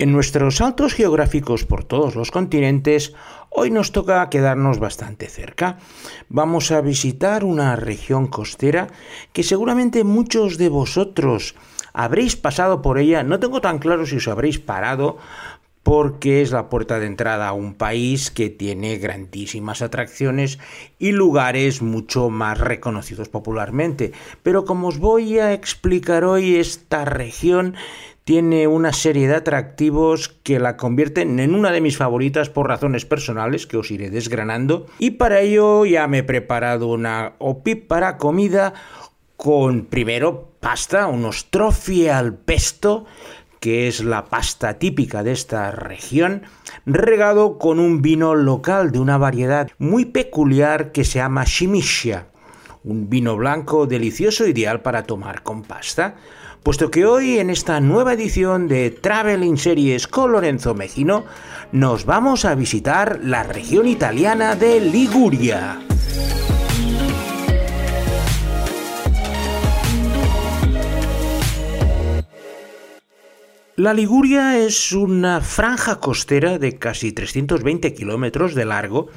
En nuestros saltos geográficos por todos los continentes, hoy nos toca quedarnos bastante cerca. Vamos a visitar una región costera que seguramente muchos de vosotros habréis pasado por ella. No tengo tan claro si os habréis parado porque es la puerta de entrada a un país que tiene grandísimas atracciones y lugares mucho más reconocidos popularmente. Pero como os voy a explicar hoy, esta región tiene una serie de atractivos que la convierten en una de mis favoritas por razones personales que os iré desgranando. Y para ello ya me he preparado una opípara comida con primero pasta, unos trofi al pesto, que es la pasta típica de esta región, regado con un vino local de una variedad muy peculiar que se llama Shimisha, un vino blanco delicioso ideal para tomar con pasta puesto que hoy en esta nueva edición de Traveling Series con Lorenzo Mejino nos vamos a visitar la región italiana de Liguria. La Liguria es una franja costera de casi 320 kilómetros de largo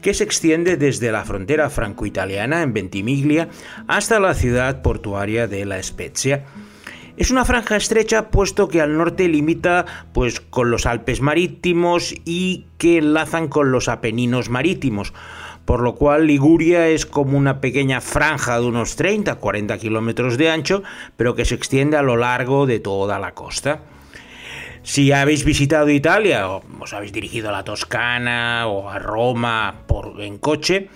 que se extiende desde la frontera franco-italiana en Ventimiglia hasta la ciudad portuaria de La Spezia es una franja estrecha puesto que al norte limita pues con los Alpes marítimos y que enlazan con los Apeninos marítimos, por lo cual Liguria es como una pequeña franja de unos 30-40 kilómetros de ancho, pero que se extiende a lo largo de toda la costa. Si habéis visitado Italia o os habéis dirigido a la Toscana o a Roma por, en coche,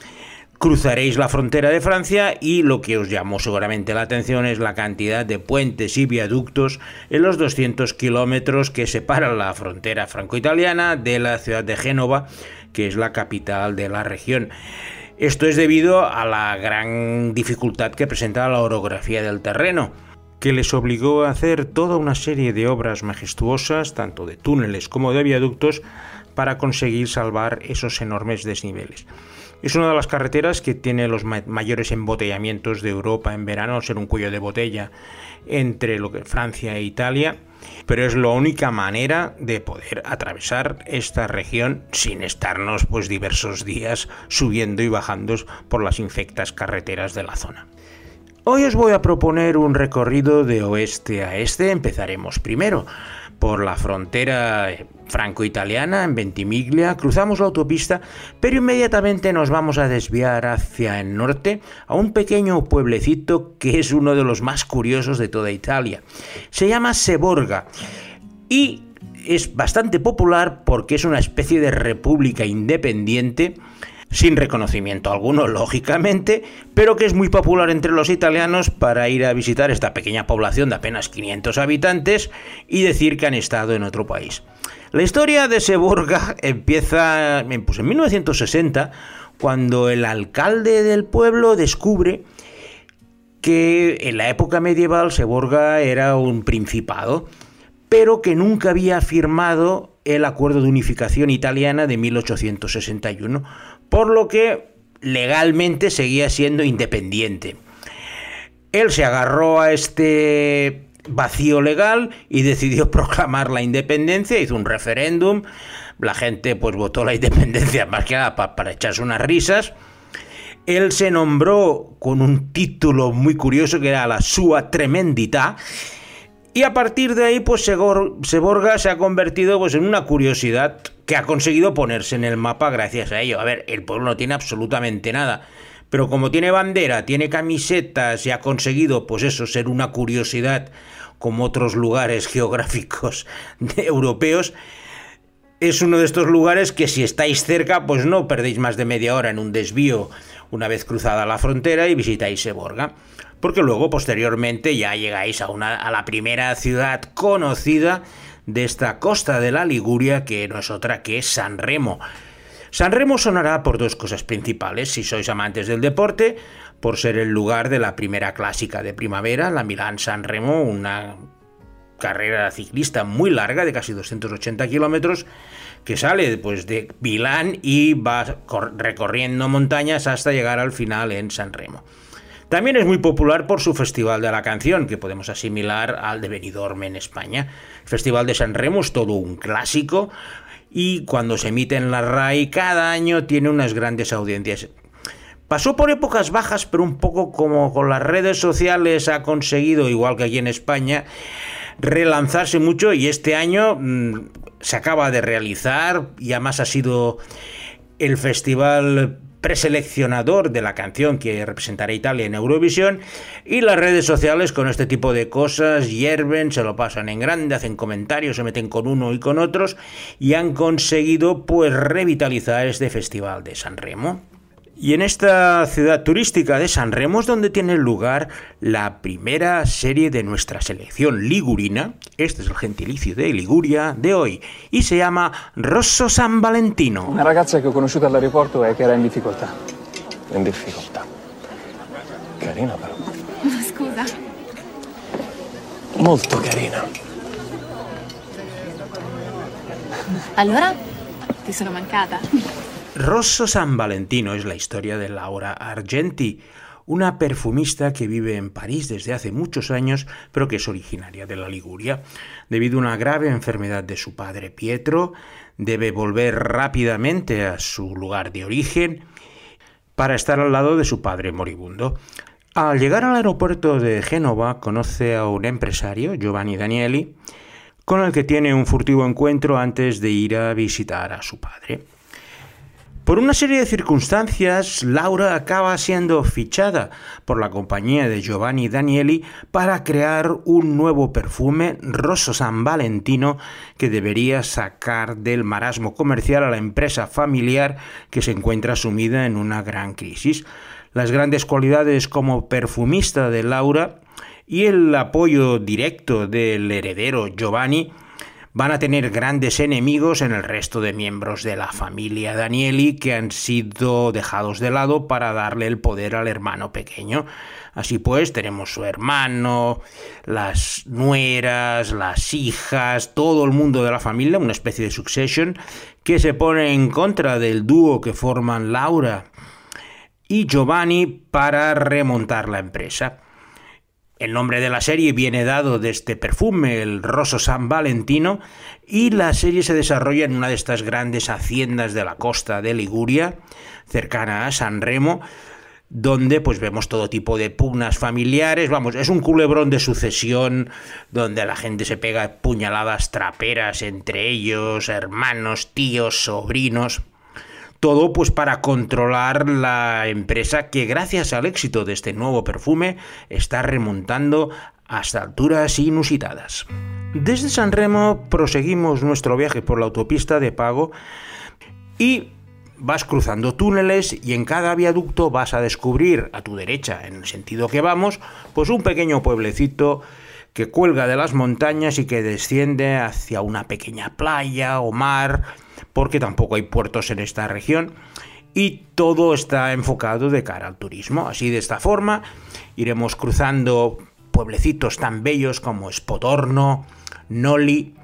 cruzaréis la frontera de Francia y lo que os llamó seguramente la atención es la cantidad de puentes y viaductos en los 200 kilómetros que separan la frontera franco-italiana de la ciudad de Génova, que es la capital de la región. Esto es debido a la gran dificultad que presenta la orografía del terreno que les obligó a hacer toda una serie de obras majestuosas, tanto de túneles como de viaductos, para conseguir salvar esos enormes desniveles. Es una de las carreteras que tiene los mayores embotellamientos de Europa en verano, ser un cuello de botella entre lo que Francia e Italia, pero es la única manera de poder atravesar esta región sin estarnos pues diversos días subiendo y bajando por las infectas carreteras de la zona. Hoy os voy a proponer un recorrido de oeste a este. Empezaremos primero por la frontera franco-italiana en Ventimiglia, cruzamos la autopista, pero inmediatamente nos vamos a desviar hacia el norte a un pequeño pueblecito que es uno de los más curiosos de toda Italia. Se llama Seborga y es bastante popular porque es una especie de república independiente sin reconocimiento alguno, lógicamente, pero que es muy popular entre los italianos para ir a visitar esta pequeña población de apenas 500 habitantes y decir que han estado en otro país. La historia de Seborga empieza pues, en 1960, cuando el alcalde del pueblo descubre que en la época medieval Seborga era un principado, pero que nunca había firmado el acuerdo de unificación italiana de 1861 por lo que legalmente seguía siendo independiente. Él se agarró a este vacío legal y decidió proclamar la independencia, hizo un referéndum, la gente pues votó la independencia más que nada para, echarse unas risas. Él se nombró con un título muy curioso que era la Sua Tremendita y a partir de ahí, pues Seborga se ha convertido pues, en una curiosidad que ha conseguido ponerse en el mapa gracias a ello. A ver, el pueblo no tiene absolutamente nada. Pero como tiene bandera, tiene camisetas y ha conseguido, pues eso, ser una curiosidad como otros lugares geográficos europeos, es uno de estos lugares que si estáis cerca, pues no perdéis más de media hora en un desvío una vez cruzada la frontera y visitáis Seborga porque luego posteriormente ya llegáis a, una, a la primera ciudad conocida de esta costa de la Liguria, que no es otra que San Remo. San Remo sonará por dos cosas principales, si sois amantes del deporte, por ser el lugar de la primera clásica de primavera, la Milán San Remo, una carrera ciclista muy larga de casi 280 kilómetros que sale pues, de Milán y va recorriendo montañas hasta llegar al final en San Remo. También es muy popular por su Festival de la Canción, que podemos asimilar al de Benidorm en España. Festival de San Remo es todo un clásico y cuando se emite en la RAI cada año tiene unas grandes audiencias. Pasó por épocas bajas, pero un poco como con las redes sociales ha conseguido, igual que aquí en España, relanzarse mucho y este año mm, se acaba de realizar y además ha sido el festival preseleccionador de la canción que representará Italia en Eurovisión y las redes sociales con este tipo de cosas hierven, se lo pasan en grande, hacen comentarios, se meten con uno y con otros y han conseguido pues revitalizar este festival de San Remo. Y en esta ciudad turística de San Remo es donde tiene lugar la primera serie de nuestra selección ligurina, este es el gentilicio de Liguria de hoy, y se llama Rosso San Valentino. Una ragazza che ho conosciuto all'aeroporto e che era in difficoltà. In difficoltà. Carina però. Scusa. Molto carina. Allora? Ti sono mancata? Rosso San Valentino es la historia de Laura Argenti, una perfumista que vive en París desde hace muchos años, pero que es originaria de la Liguria. Debido a una grave enfermedad de su padre Pietro, debe volver rápidamente a su lugar de origen para estar al lado de su padre moribundo. Al llegar al aeropuerto de Génova, conoce a un empresario, Giovanni Danieli, con el que tiene un furtivo encuentro antes de ir a visitar a su padre. Por una serie de circunstancias, Laura acaba siendo fichada por la compañía de Giovanni Danieli para crear un nuevo perfume, Rosso San Valentino, que debería sacar del marasmo comercial a la empresa familiar que se encuentra sumida en una gran crisis. Las grandes cualidades como perfumista de Laura y el apoyo directo del heredero Giovanni van a tener grandes enemigos en el resto de miembros de la familia Danieli que han sido dejados de lado para darle el poder al hermano pequeño. Así pues, tenemos su hermano, las nueras, las hijas, todo el mundo de la familia, una especie de succession, que se pone en contra del dúo que forman Laura y Giovanni para remontar la empresa. El nombre de la serie viene dado de este perfume, el Rosso San Valentino, y la serie se desarrolla en una de estas grandes haciendas de la costa de Liguria, cercana a San Remo, donde pues vemos todo tipo de pugnas familiares, vamos, es un culebrón de sucesión donde la gente se pega puñaladas traperas entre ellos, hermanos, tíos, sobrinos. Todo pues para controlar la empresa que gracias al éxito de este nuevo perfume está remontando hasta alturas inusitadas. Desde San Remo proseguimos nuestro viaje por la autopista de pago y vas cruzando túneles y en cada viaducto vas a descubrir a tu derecha, en el sentido que vamos, pues un pequeño pueblecito que cuelga de las montañas y que desciende hacia una pequeña playa o mar porque tampoco hay puertos en esta región y todo está enfocado de cara al turismo. Así de esta forma iremos cruzando pueblecitos tan bellos como Spotorno, Noli,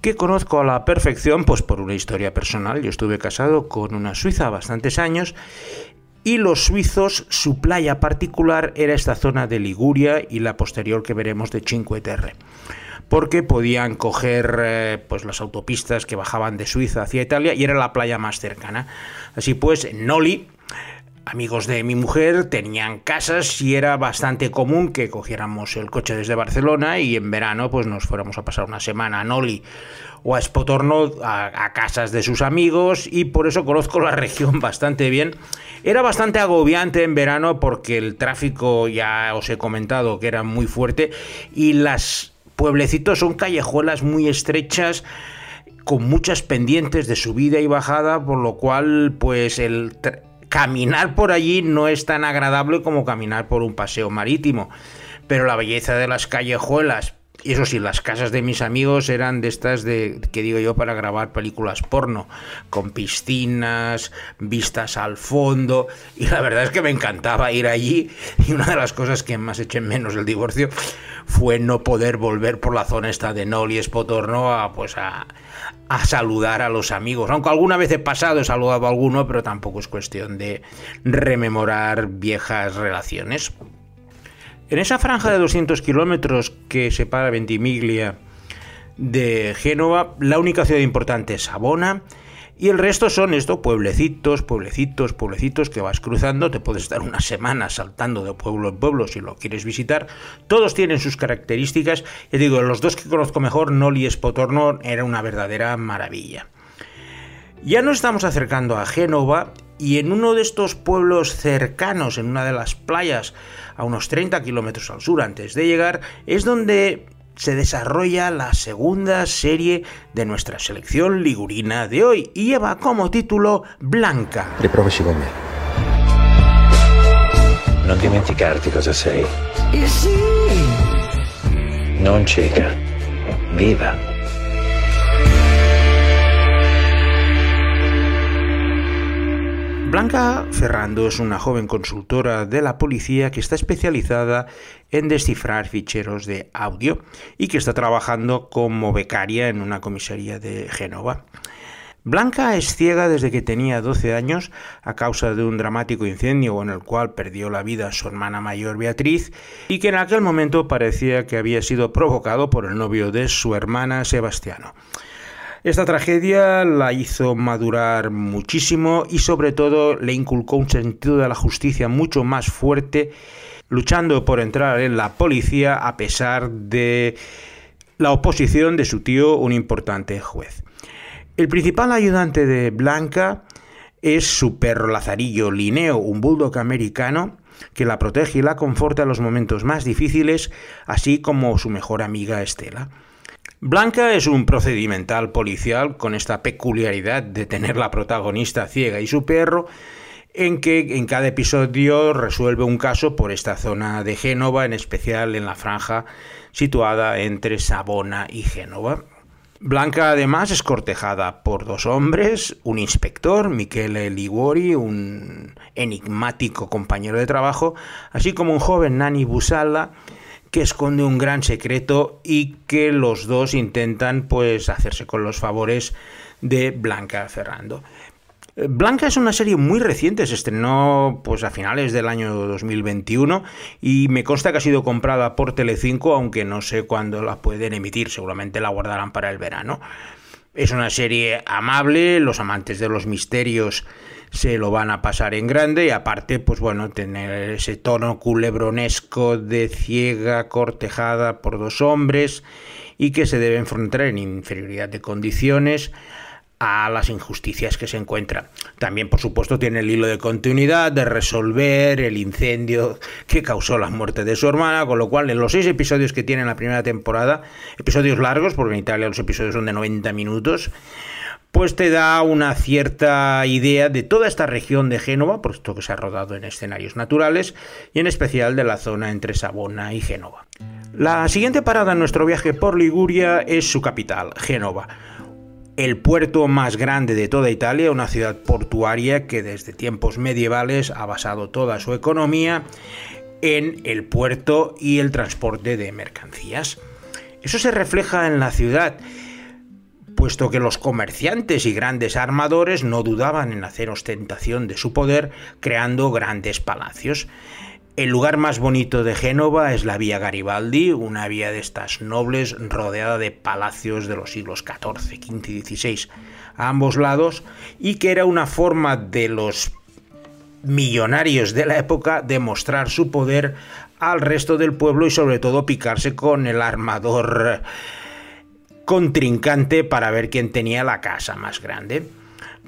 que conozco a la perfección pues por una historia personal. Yo estuve casado con una suiza bastantes años y los suizos, su playa particular era esta zona de Liguria y la posterior que veremos de Cinque Terre porque podían coger eh, pues las autopistas que bajaban de Suiza hacia Italia y era la playa más cercana. Así pues, en Noli, amigos de mi mujer tenían casas y era bastante común que cogiéramos el coche desde Barcelona y en verano pues nos fuéramos a pasar una semana a Noli o a Spotorno a, a, casas de sus amigos y por eso conozco la región bastante bien. Era bastante agobiante en verano porque el tráfico ya os he comentado que era muy fuerte y las pueblecitos son callejuelas muy estrechas con muchas pendientes de subida y bajada, por lo cual pues el caminar por allí no es tan agradable como caminar por un paseo marítimo. Pero la belleza de las callejuelas, y eso sí, las casas de mis amigos eran de estas de que digo yo para grabar películas porno, con piscinas, vistas al fondo, y la verdad es que me encantaba ir allí, y una de las cosas que más eché menos el divorcio fue no poder volver por la zona esta de Noli Spotorno a pues a, a saludar a los amigos. Aunque alguna vez he pasado, he saludado a alguno, pero tampoco es cuestión de rememorar viejas relaciones. En esa franja de 200 kilómetros que separa Ventimiglia de Génova, la única ciudad importante es Sabona, y el resto son estos pueblecitos, pueblecitos, pueblecitos que vas cruzando, te puedes estar una semana saltando de pueblo en pueblo si lo quieres visitar. Todos tienen sus características. Y digo, los dos que conozco mejor, Noli y Spotorno, era una verdadera maravilla. Ya nos estamos acercando a Génova y en uno de estos pueblos cercanos, en una de las playas, a unos 30 kilómetros al sur antes de llegar, es donde se desarrolla la segunda serie de nuestra selección ligurina de hoy y lleva como título Blanca. Non dimenticarti cosa sei. Sì, Non cieca. Viva. Blanca Ferrando es una joven consultora de la policía que está especializada en descifrar ficheros de audio y que está trabajando como becaria en una comisaría de Génova. Blanca es ciega desde que tenía 12 años a causa de un dramático incendio en el cual perdió la vida su hermana mayor Beatriz y que en aquel momento parecía que había sido provocado por el novio de su hermana Sebastiano. Esta tragedia la hizo madurar muchísimo y sobre todo le inculcó un sentido de la justicia mucho más fuerte, luchando por entrar en la policía a pesar de la oposición de su tío, un importante juez. El principal ayudante de Blanca es su perro Lazarillo Lineo, un bulldog americano que la protege y la conforta en los momentos más difíciles, así como su mejor amiga Estela. Blanca es un procedimental policial con esta peculiaridad de tener la protagonista ciega y su perro, en que en cada episodio resuelve un caso por esta zona de Génova, en especial en la franja situada entre Sabona y Génova. Blanca además es cortejada por dos hombres, un inspector, Michele Liguori, un enigmático compañero de trabajo, así como un joven Nani Busalla, que esconde un gran secreto y que los dos intentan pues hacerse con los favores de Blanca Ferrando. Eh, Blanca es una serie muy reciente, se estrenó pues a finales del año 2021 y me consta que ha sido comprada por Telecinco, aunque no sé cuándo la pueden emitir, seguramente la guardarán para el verano. Es una serie amable, los amantes de los misterios se lo van a pasar en grande y aparte, pues bueno, tener ese tono culebronesco de ciega cortejada por dos hombres y que se debe enfrentar en inferioridad de condiciones a las injusticias que se encuentra. También, por supuesto, tiene el hilo de continuidad de resolver el incendio que causó la muerte de su hermana, con lo cual en los seis episodios que tiene en la primera temporada, episodios largos, porque en Italia los episodios son de 90 minutos, pues te da una cierta idea de toda esta región de Génova, puesto que se ha rodado en escenarios naturales, y en especial de la zona entre Sabona y Génova. La siguiente parada en nuestro viaje por Liguria es su capital, Génova, el puerto más grande de toda Italia, una ciudad portuaria que desde tiempos medievales ha basado toda su economía en el puerto y el transporte de mercancías. Eso se refleja en la ciudad puesto que los comerciantes y grandes armadores no dudaban en hacer ostentación de su poder creando grandes palacios. El lugar más bonito de Génova es la Vía Garibaldi, una vía de estas nobles rodeada de palacios de los siglos XIV, XV y XVI a ambos lados y que era una forma de los millonarios de la época de mostrar su poder al resto del pueblo y sobre todo picarse con el armador contrincante para ver quién tenía la casa más grande.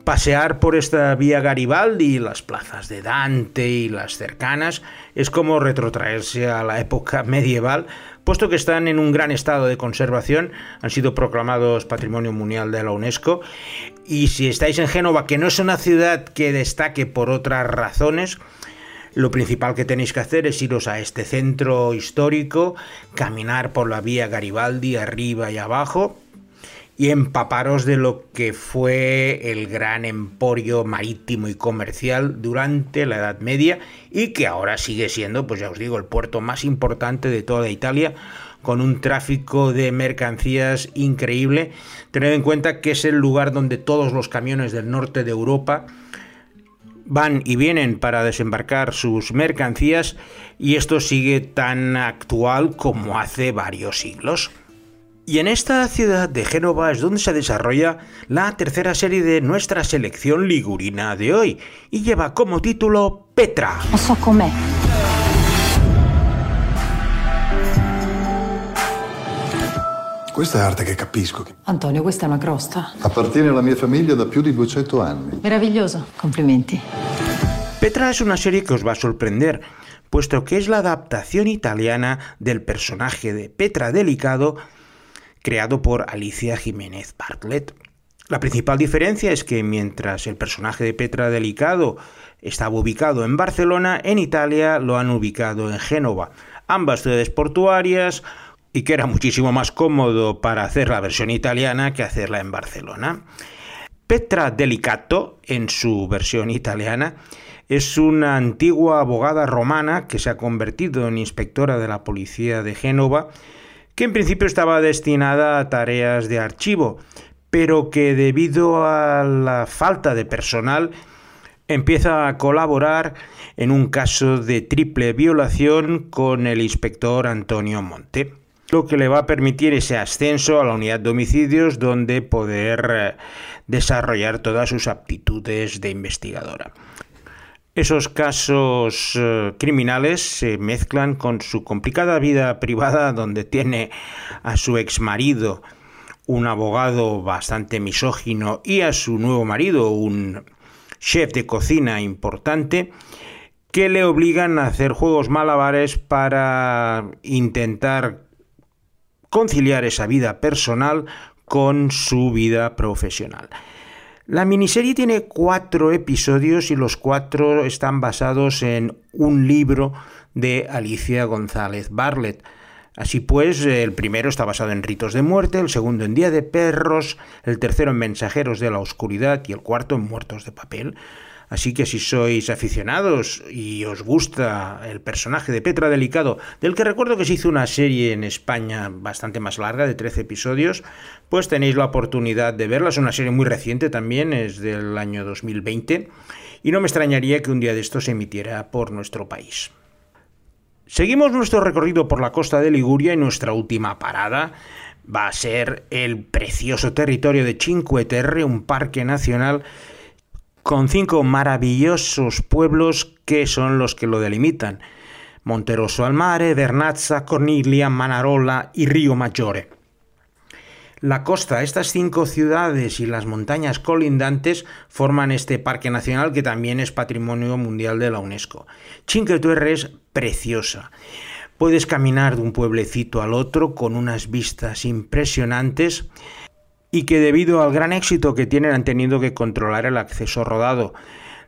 Pasear por esta vía Garibaldi las plazas de Dante y las cercanas es como retrotraerse a la época medieval, puesto que están en un gran estado de conservación, han sido proclamados Patrimonio Mundial de la UNESCO, y si estáis en Génova, que no es una ciudad que destaque por otras razones, lo principal que tenéis que hacer es iros a este centro histórico, caminar por la vía Garibaldi arriba y abajo y empaparos de lo que fue el gran emporio marítimo y comercial durante la Edad Media y que ahora sigue siendo, pues ya os digo, el puerto más importante de toda Italia con un tráfico de mercancías increíble. Tened en cuenta que es el lugar donde todos los camiones del norte de Europa van y vienen para desembarcar sus mercancías y esto sigue tan actual como hace varios siglos. Y en esta ciudad de Génova es donde se desarrolla la tercera serie de nuestra selección ligurina de hoy y lleva como título Petra. Questa è arte che capisco. Antonio, questa è una crosta. Appartiene alla mia famiglia da più di 200 anni. Meraviglioso, complimenti. Petra es una serie que os va a sorprender, puesto que es la adaptación italiana del personaje de Petra Delicado, creado por Alicia Jiménez Bartlett. La principal diferencia es que mientras el personaje de Petra Delicado estaba ubicado en Barcelona, en Italia lo han ubicado en Génova. Ambas ciudades portuarias, y que era muchísimo más cómodo para hacer la versión italiana que hacerla en Barcelona. Petra Delicato, en su versión italiana, es una antigua abogada romana que se ha convertido en inspectora de la policía de Génova, que en principio estaba destinada a tareas de archivo, pero que debido a la falta de personal empieza a colaborar en un caso de triple violación con el inspector Antonio Monte lo que le va a permitir ese ascenso a la unidad de homicidios donde poder eh, desarrollar todas sus aptitudes de investigadora. Esos casos eh, criminales se mezclan con su complicada vida privada donde tiene a su ex marido, un abogado bastante misógino, y a su nuevo marido, un chef de cocina importante, que le obligan a hacer juegos malabares para intentar conciliar esa vida personal con su vida profesional. La miniserie tiene cuatro episodios y los cuatro están basados en un libro de Alicia González Barlett. Así pues, el primero está basado en ritos de muerte, el segundo en Día de Perros, el tercero en Mensajeros de la Oscuridad y el cuarto en Muertos de Papel. Así que si sois aficionados y os gusta el personaje de Petra Delicado, del que recuerdo que se hizo una serie en España bastante más larga, de 13 episodios, pues tenéis la oportunidad de verla. Es una serie muy reciente también, es del año 2020, y no me extrañaría que un día de esto se emitiera por nuestro país. Seguimos nuestro recorrido por la costa de Liguria y nuestra última parada va a ser el precioso territorio de Cinque Terre, un parque nacional con cinco maravillosos pueblos que son los que lo delimitan. Monterosso al Mare, Vernazza, Corniglia, Manarola y Río Maggiore. La costa, estas cinco ciudades y las montañas colindantes forman este parque nacional que también es patrimonio mundial de la UNESCO. Cinque Terre es preciosa. Puedes caminar de un pueblecito al otro con unas vistas impresionantes y que debido al gran éxito que tienen han tenido que controlar el acceso rodado.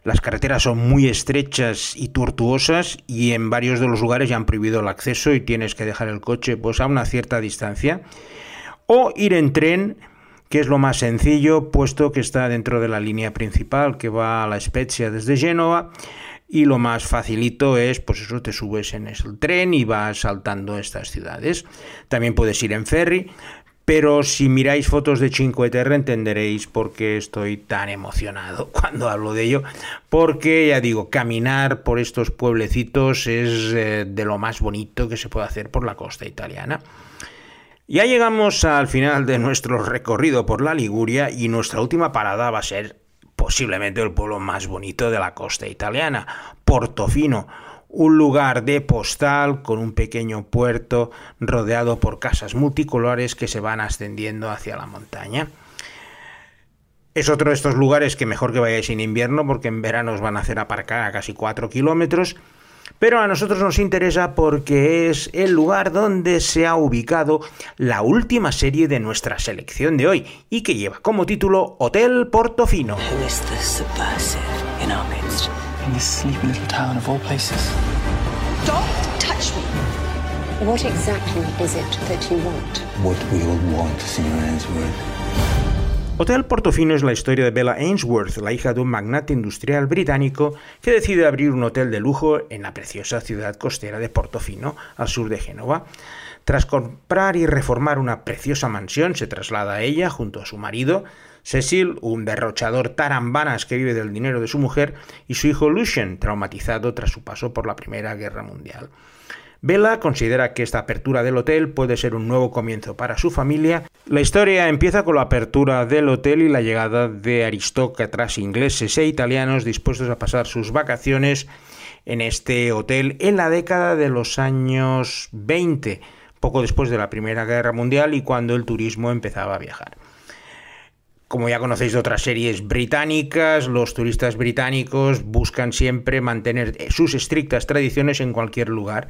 Las carreteras son muy estrechas y tortuosas y en varios de los lugares ya han prohibido el acceso y tienes que dejar el coche pues a una cierta distancia o ir en tren que es lo más sencillo puesto que está dentro de la línea principal que va a la Spezia desde Génova y lo más facilito es, pues eso, te subes en el tren y vas saltando estas ciudades. También puedes ir en ferry, pero si miráis fotos de Cinque Terre entenderéis por qué estoy tan emocionado cuando hablo de ello, porque ya digo, caminar por estos pueblecitos es eh, de lo más bonito que se puede hacer por la costa italiana. Ya llegamos al final de nuestro recorrido por la Liguria y nuestra última parada va a ser posiblemente el pueblo más bonito de la costa italiana, Portofino un lugar de postal con un pequeño puerto rodeado por casas multicolores que se van ascendiendo hacia la montaña. Es otro de estos lugares que mejor que vayáis en invierno porque en verano os van a hacer aparcar a casi 4 kilómetros. Pero a nosotros nos interesa porque es el lugar donde se ha ubicado la última serie de nuestra selección de hoy y que lleva como título Hotel Portofino. In this sleepy little town of all places. Don't touch me! What exactly is it that you want? What we all want, Senor Ainsworth. Hotel Portofino es la historia de Bella Ainsworth, la hija de un magnate industrial británico que decide abrir un hotel de lujo en la preciosa ciudad costera de Portofino, al sur de Génova. Tras comprar y reformar una preciosa mansión, se traslada a ella junto a su marido, Cecil, un derrochador tarambanas que vive del dinero de su mujer, y su hijo Lucien, traumatizado tras su paso por la Primera Guerra Mundial. Bella considera que esta apertura del hotel puede ser un nuevo comienzo para su familia. La historia empieza con la apertura del hotel y la llegada de aristócratas ingleses e italianos dispuestos a pasar sus vacaciones en este hotel en la década de los años 20, poco después de la Primera Guerra Mundial y cuando el turismo empezaba a viajar. Como ya conocéis de otras series británicas, los turistas británicos buscan siempre mantener sus estrictas tradiciones en cualquier lugar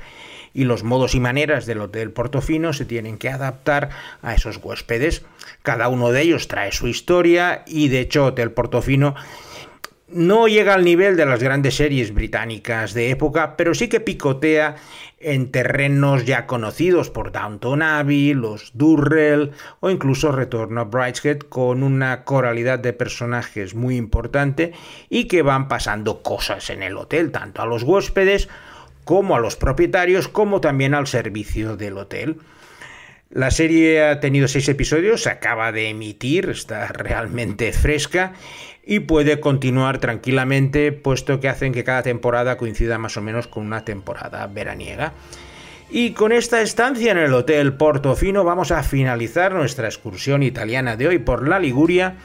y los modos y maneras del Hotel Portofino se tienen que adaptar a esos huéspedes. Cada uno de ellos trae su historia y de hecho Hotel Portofino no llega al nivel de las grandes series británicas de época, pero sí que picotea en terrenos ya conocidos por Downton Abbey, los Durrell o incluso Retorno a Brideshead con una coralidad de personajes muy importante y que van pasando cosas en el hotel, tanto a los huéspedes como a los propietarios, como también al servicio del hotel. La serie ha tenido seis episodios, se acaba de emitir, está realmente fresca y puede continuar tranquilamente, puesto que hacen que cada temporada coincida más o menos con una temporada veraniega. Y con esta estancia en el Hotel Portofino vamos a finalizar nuestra excursión italiana de hoy por la Liguria,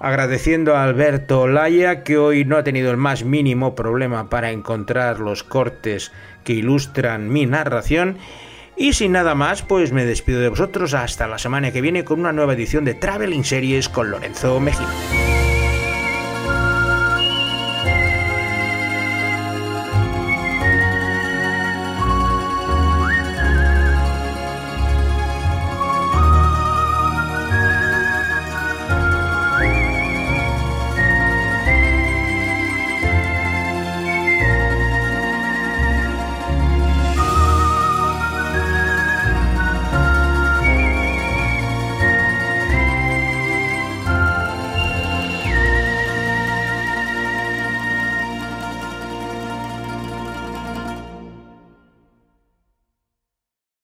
agradeciendo a Alberto Laya que hoy no ha tenido el más mínimo problema para encontrar los cortes que ilustran mi narración. Y sin nada más, pues me despido de vosotros hasta la semana que viene con una nueva edición de Traveling Series con Lorenzo Mejía.